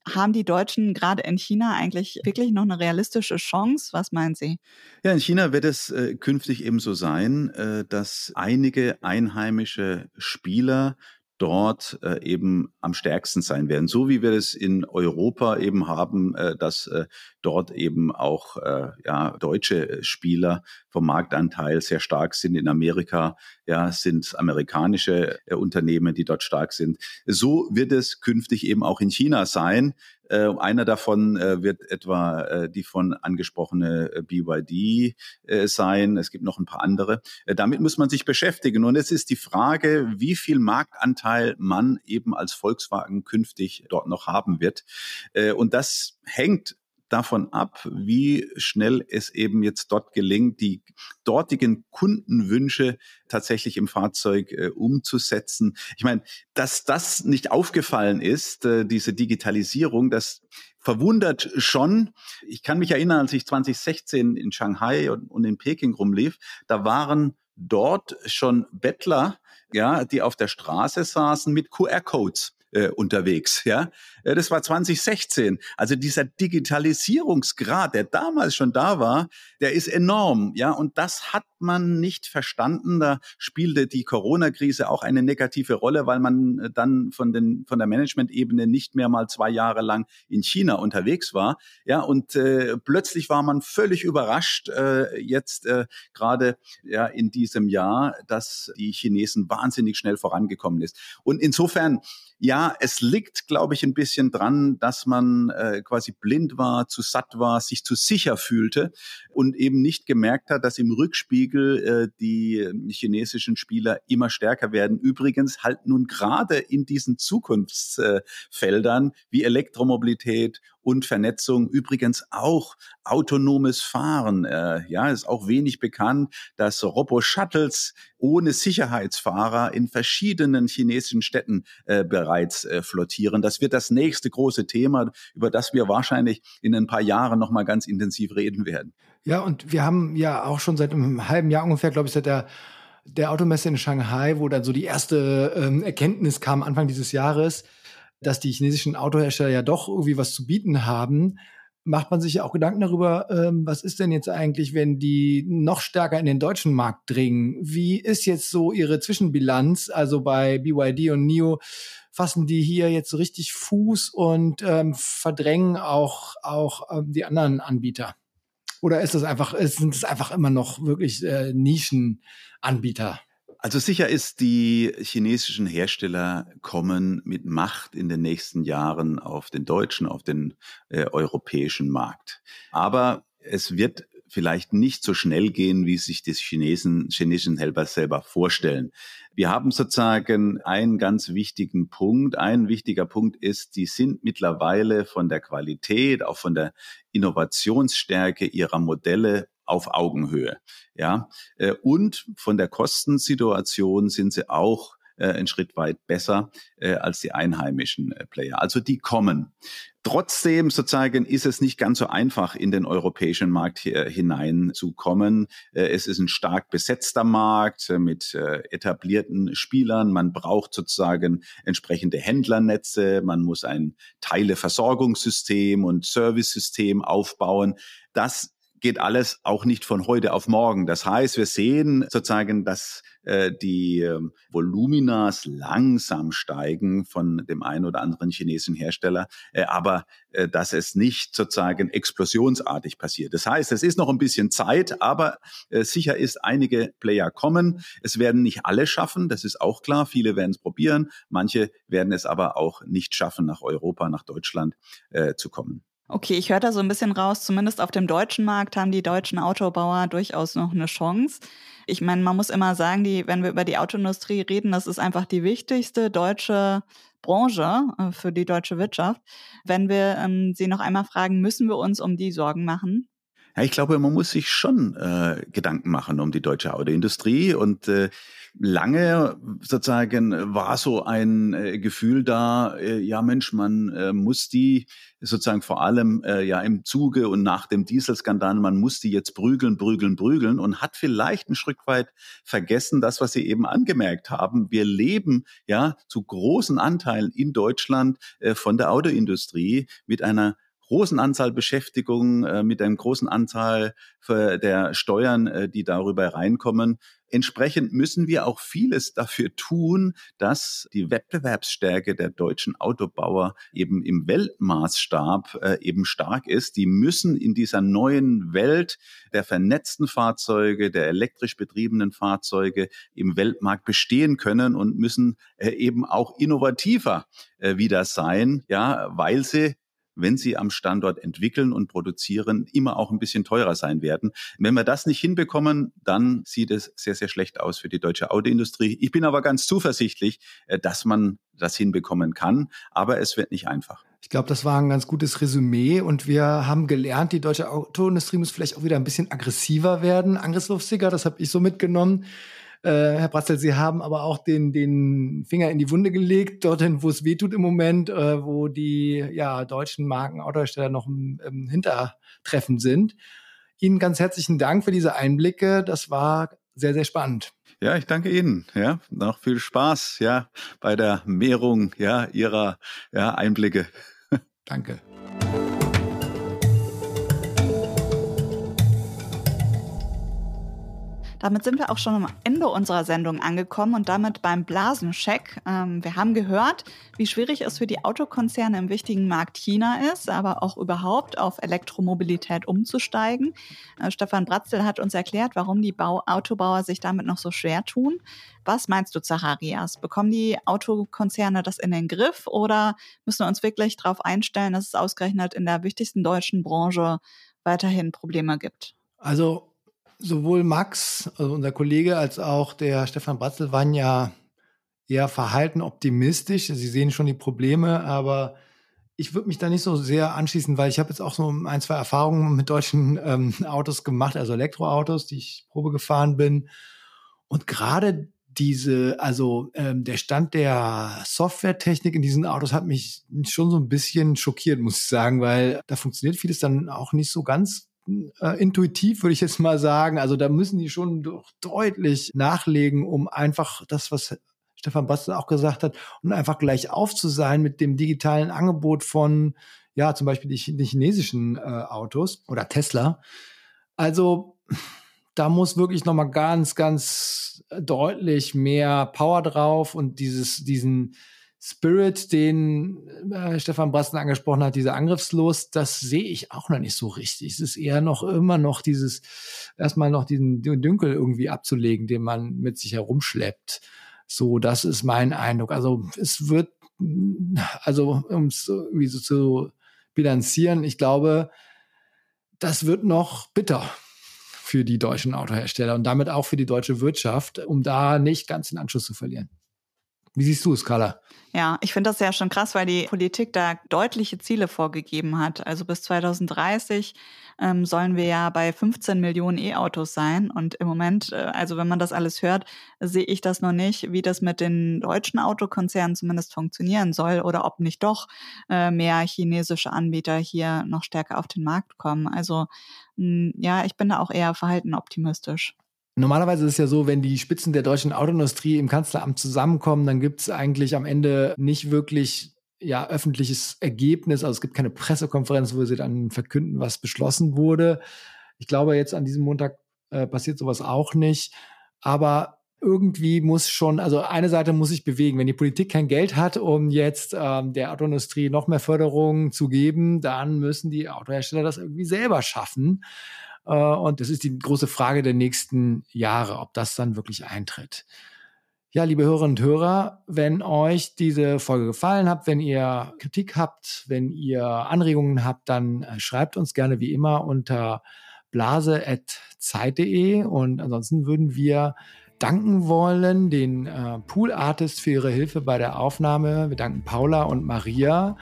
Haben die Deutschen gerade in China eigentlich wirklich noch eine realistische Chance? Was meinen Sie? Ja, in China wird es äh, künftig eben so sein, äh, dass einige einheimische Spieler dort äh, eben am stärksten sein werden. So wie wir es in Europa eben haben, äh, dass äh, dort eben auch äh, ja, deutsche Spieler vom Marktanteil sehr stark sind. In Amerika ja, sind amerikanische äh, Unternehmen, die dort stark sind. So wird es künftig eben auch in China sein. Äh, einer davon äh, wird etwa äh, die von angesprochene äh, BYD äh, sein. Es gibt noch ein paar andere. Äh, damit muss man sich beschäftigen. Und es ist die Frage, wie viel Marktanteil man eben als Volkswagen künftig dort noch haben wird. Äh, und das hängt davon ab, wie schnell es eben jetzt dort gelingt, die dortigen Kundenwünsche tatsächlich im Fahrzeug äh, umzusetzen. Ich meine, dass das nicht aufgefallen ist, äh, diese Digitalisierung, das verwundert schon. Ich kann mich erinnern, als ich 2016 in Shanghai und, und in Peking rumlief, da waren dort schon Bettler, ja, die auf der Straße saßen mit QR-Codes äh, unterwegs. Ja, äh, das war 2016. Also dieser Digitalisierungsgrad, der damals schon da war, der ist enorm. Ja, und das hat man nicht verstanden. Da spielte die Corona-Krise auch eine negative Rolle, weil man äh, dann von den von der Management-Ebene nicht mehr mal zwei Jahre lang in China unterwegs war. Ja, und äh, plötzlich war man völlig überrascht äh, jetzt äh, gerade ja in diesem Jahr, dass die Chinesen wahnsinnig schnell vorangekommen ist. Und insofern ja, es liegt, glaube ich, ein bisschen dran, dass man äh, quasi blind war, zu satt war, sich zu sicher fühlte und eben nicht gemerkt hat, dass im Rückspiegel äh, die chinesischen Spieler immer stärker werden. Übrigens halt nun gerade in diesen Zukunftsfeldern wie Elektromobilität und Vernetzung. Übrigens auch autonomes Fahren. Äh, ja, ist auch wenig bekannt, dass Robo-Shuttles ohne Sicherheitsfahrer in verschiedenen chinesischen Städten äh, bereits äh, flottieren. Das wird das nächste große Thema, über das wir wahrscheinlich in ein paar Jahren noch mal ganz intensiv reden werden. Ja, und wir haben ja auch schon seit einem halben Jahr ungefähr, glaube ich, seit der der Automesse in Shanghai, wo dann so die erste ähm, Erkenntnis kam Anfang dieses Jahres, dass die chinesischen Autohersteller ja doch irgendwie was zu bieten haben, macht man sich ja auch Gedanken darüber, ähm, was ist denn jetzt eigentlich, wenn die noch stärker in den deutschen Markt dringen? Wie ist jetzt so ihre Zwischenbilanz? Also bei BYD und NIO fassen die hier jetzt so richtig Fuß und ähm, verdrängen auch, auch ähm, die anderen Anbieter? Oder ist das einfach, sind es einfach immer noch wirklich äh, Nischenanbieter? Also sicher ist, die chinesischen Hersteller kommen mit Macht in den nächsten Jahren auf den deutschen, auf den äh, europäischen Markt. Aber es wird vielleicht nicht so schnell gehen, wie sich die Chinesen, chinesischen Helfer selber vorstellen. Wir haben sozusagen einen ganz wichtigen Punkt. Ein wichtiger Punkt ist, die sind mittlerweile von der Qualität, auch von der Innovationsstärke ihrer Modelle auf Augenhöhe. Ja, äh, und von der Kostensituation sind sie auch äh, einen Schritt weit besser äh, als die einheimischen äh, Player. Also die kommen. Trotzdem sozusagen ist es nicht ganz so einfach, in den europäischen Markt hier hineinzukommen. Äh, es ist ein stark besetzter Markt äh, mit äh, etablierten Spielern. Man braucht sozusagen entsprechende Händlernetze. Man muss ein Teileversorgungssystem und Servicesystem aufbauen. Das geht alles auch nicht von heute auf morgen. Das heißt, wir sehen sozusagen, dass äh, die äh, Voluminas langsam steigen von dem einen oder anderen chinesischen Hersteller, äh, aber äh, dass es nicht sozusagen explosionsartig passiert. Das heißt, es ist noch ein bisschen Zeit, aber äh, sicher ist, einige Player kommen. Es werden nicht alle schaffen, das ist auch klar. Viele werden es probieren, manche werden es aber auch nicht schaffen, nach Europa, nach Deutschland äh, zu kommen. Okay, ich höre da so ein bisschen raus, zumindest auf dem deutschen Markt haben die deutschen Autobauer durchaus noch eine Chance. Ich meine, man muss immer sagen, die, wenn wir über die Autoindustrie reden, das ist einfach die wichtigste deutsche Branche äh, für die deutsche Wirtschaft. Wenn wir ähm, Sie noch einmal fragen, müssen wir uns um die Sorgen machen? Ja, ich glaube, man muss sich schon äh, Gedanken machen um die deutsche Autoindustrie und äh, lange sozusagen war so ein äh, Gefühl da, äh, ja Mensch, man äh, muss die sozusagen vor allem äh, ja im Zuge und nach dem Dieselskandal, man muss die jetzt prügeln, prügeln, prügeln und hat vielleicht ein Stück weit vergessen, das, was Sie eben angemerkt haben. Wir leben ja zu großen Anteilen in Deutschland äh, von der Autoindustrie mit einer großen Anzahl Beschäftigungen, äh, mit einem großen Anteil der Steuern, äh, die darüber reinkommen. Entsprechend müssen wir auch vieles dafür tun, dass die Wettbewerbsstärke der deutschen Autobauer eben im Weltmaßstab äh, eben stark ist. Die müssen in dieser neuen Welt der vernetzten Fahrzeuge, der elektrisch betriebenen Fahrzeuge im Weltmarkt bestehen können und müssen äh, eben auch innovativer äh, wieder sein, ja, weil sie wenn sie am Standort entwickeln und produzieren, immer auch ein bisschen teurer sein werden. Wenn wir das nicht hinbekommen, dann sieht es sehr, sehr schlecht aus für die deutsche Autoindustrie. Ich bin aber ganz zuversichtlich, äh, dass man das hinbekommen kann, aber es wird nicht einfach. Ich glaube, das war ein ganz gutes Resümee und wir haben gelernt, die deutsche Autoindustrie muss vielleicht auch wieder ein bisschen aggressiver werden, angriffslustiger, das habe ich so mitgenommen. Äh, Herr Bratzel, Sie haben aber auch den, den Finger in die Wunde gelegt, dorthin, wo es weh tut im Moment, äh, wo die ja, deutschen Marken, Autohersteller noch im, im Hintertreffen sind. Ihnen ganz herzlichen Dank für diese Einblicke. Das war sehr, sehr spannend. Ja, ich danke Ihnen. Ja, noch viel Spaß, ja, bei der Mehrung, ja, Ihrer, ja, Einblicke. Danke. Damit sind wir auch schon am Ende unserer Sendung angekommen und damit beim Blasencheck. Ähm, wir haben gehört, wie schwierig es für die Autokonzerne im wichtigen Markt China ist, aber auch überhaupt auf Elektromobilität umzusteigen. Äh, Stefan Bratzel hat uns erklärt, warum die Bau Autobauer sich damit noch so schwer tun. Was meinst du, Zacharias? Bekommen die Autokonzerne das in den Griff oder müssen wir uns wirklich darauf einstellen, dass es ausgerechnet in der wichtigsten deutschen Branche weiterhin Probleme gibt? Also sowohl Max, also unser Kollege, als auch der Stefan Bratzel waren ja eher verhalten optimistisch. Sie sehen schon die Probleme, aber ich würde mich da nicht so sehr anschließen, weil ich habe jetzt auch so ein, zwei Erfahrungen mit deutschen ähm, Autos gemacht, also Elektroautos, die ich Probe gefahren bin. Und gerade diese, also ähm, der Stand der Softwaretechnik in diesen Autos hat mich schon so ein bisschen schockiert, muss ich sagen, weil da funktioniert vieles dann auch nicht so ganz äh, intuitiv, würde ich jetzt mal sagen. Also da müssen die schon doch deutlich nachlegen, um einfach das, was Stefan Bastel auch gesagt hat, um einfach gleich auf zu sein mit dem digitalen Angebot von, ja, zum Beispiel die, die chinesischen äh, Autos oder Tesla. Also da muss wirklich nochmal ganz, ganz deutlich mehr Power drauf und dieses, diesen, Spirit, den äh, Stefan Brasten angesprochen hat, dieser Angriffslos, das sehe ich auch noch nicht so richtig. Es ist eher noch immer noch dieses, erstmal noch diesen Dünkel irgendwie abzulegen, den man mit sich herumschleppt. So, das ist mein Eindruck. Also es wird, also um es irgendwie so zu bilanzieren, ich glaube, das wird noch bitter für die deutschen Autohersteller und damit auch für die deutsche Wirtschaft, um da nicht ganz den Anschluss zu verlieren. Wie siehst du es, Carla? Ja, ich finde das ja schon krass, weil die Politik da deutliche Ziele vorgegeben hat. Also bis 2030 ähm, sollen wir ja bei 15 Millionen E-Autos sein. Und im Moment, äh, also wenn man das alles hört, sehe ich das noch nicht, wie das mit den deutschen Autokonzernen zumindest funktionieren soll oder ob nicht doch äh, mehr chinesische Anbieter hier noch stärker auf den Markt kommen. Also mh, ja, ich bin da auch eher verhalten optimistisch. Normalerweise ist es ja so, wenn die Spitzen der deutschen Autoindustrie im Kanzleramt zusammenkommen, dann gibt es eigentlich am Ende nicht wirklich ja, öffentliches Ergebnis. Also es gibt keine Pressekonferenz, wo sie dann verkünden, was beschlossen wurde. Ich glaube, jetzt an diesem Montag äh, passiert sowas auch nicht. Aber irgendwie muss schon, also eine Seite muss sich bewegen. Wenn die Politik kein Geld hat, um jetzt ähm, der Autoindustrie noch mehr Förderung zu geben, dann müssen die Autohersteller das irgendwie selber schaffen. Äh, und das ist die große Frage der nächsten Jahre, ob das dann wirklich eintritt. Ja, liebe Hörerinnen und Hörer, wenn euch diese Folge gefallen hat, wenn ihr Kritik habt, wenn ihr Anregungen habt, dann äh, schreibt uns gerne wie immer unter blase.zeit.de und ansonsten würden wir danken wollen den äh, Pool Artist für ihre Hilfe bei der Aufnahme. Wir danken Paula und Maria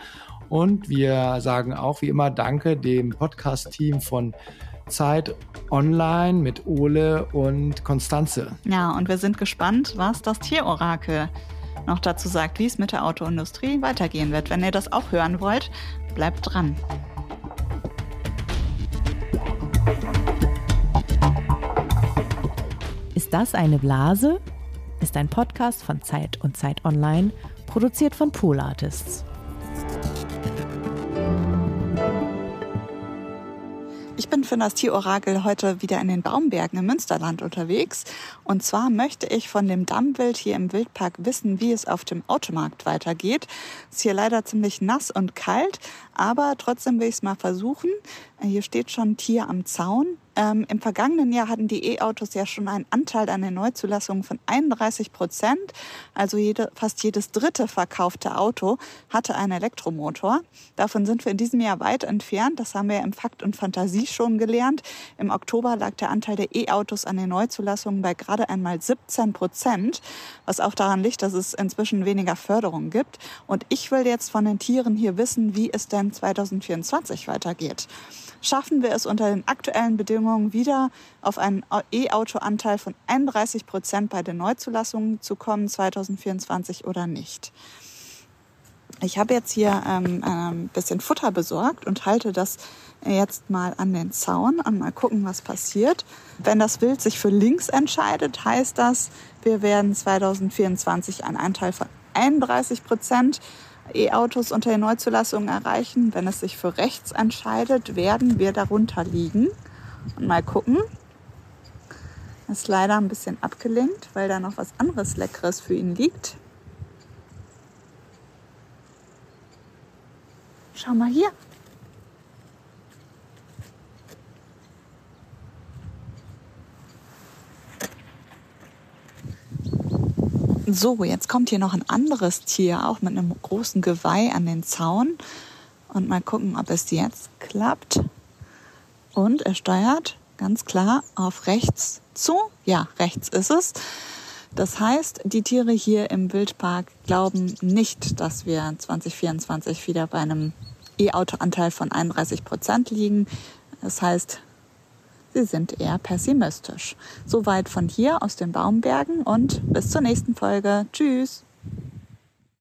und wir sagen auch wie immer Danke dem Podcast-Team von Zeit online mit Ole und Konstanze. Ja, und wir sind gespannt, was das Tierorakel noch dazu sagt, wie es mit der Autoindustrie weitergehen wird. Wenn ihr das auch hören wollt, bleibt dran. Ist das eine Blase? Ist ein Podcast von Zeit und Zeit Online, produziert von Pool Artists. Ich bin für das Tierorakel heute wieder in den Baumbergen im Münsterland unterwegs. Und zwar möchte ich von dem Dammwild hier im Wildpark wissen, wie es auf dem Automarkt weitergeht. Es ist hier leider ziemlich nass und kalt, aber trotzdem will ich es mal versuchen. Hier steht schon Tier am Zaun. Ähm, Im vergangenen Jahr hatten die E-Autos ja schon einen Anteil an den Neuzulassungen von 31 Prozent. Also jede, fast jedes dritte verkaufte Auto hatte einen Elektromotor. Davon sind wir in diesem Jahr weit entfernt. Das haben wir im Fakt und Fantasie schon gelernt. Im Oktober lag der Anteil der E-Autos an den Neuzulassungen bei gerade einmal 17 Prozent, was auch daran liegt, dass es inzwischen weniger Förderung gibt. Und ich will jetzt von den Tieren hier wissen, wie es denn 2024 weitergeht. Schaffen wir es unter den aktuellen Bedingungen wieder auf einen E-Auto-Anteil von 31 Prozent bei den Neuzulassungen zu kommen 2024 oder nicht? Ich habe jetzt hier ähm, ein bisschen Futter besorgt und halte das jetzt mal an den Zaun und mal gucken, was passiert. Wenn das Wild sich für links entscheidet, heißt das, wir werden 2024 einen Anteil von 31 Prozent E-Autos unter den Neuzulassungen erreichen. Wenn es sich für rechts entscheidet, werden wir darunter liegen. Und mal gucken. Ist leider ein bisschen abgelenkt, weil da noch was anderes Leckeres für ihn liegt. Schau mal hier. So, jetzt kommt hier noch ein anderes Tier, auch mit einem großen Geweih an den Zaun. Und mal gucken, ob es jetzt klappt. Und er steuert ganz klar auf rechts zu. Ja, rechts ist es. Das heißt, die Tiere hier im Wildpark glauben nicht, dass wir 2024 wieder bei einem E-Auto-Anteil von 31 Prozent liegen. Das heißt, Sie sind eher pessimistisch. Soweit von hier aus den Baumbergen und bis zur nächsten Folge. Tschüss.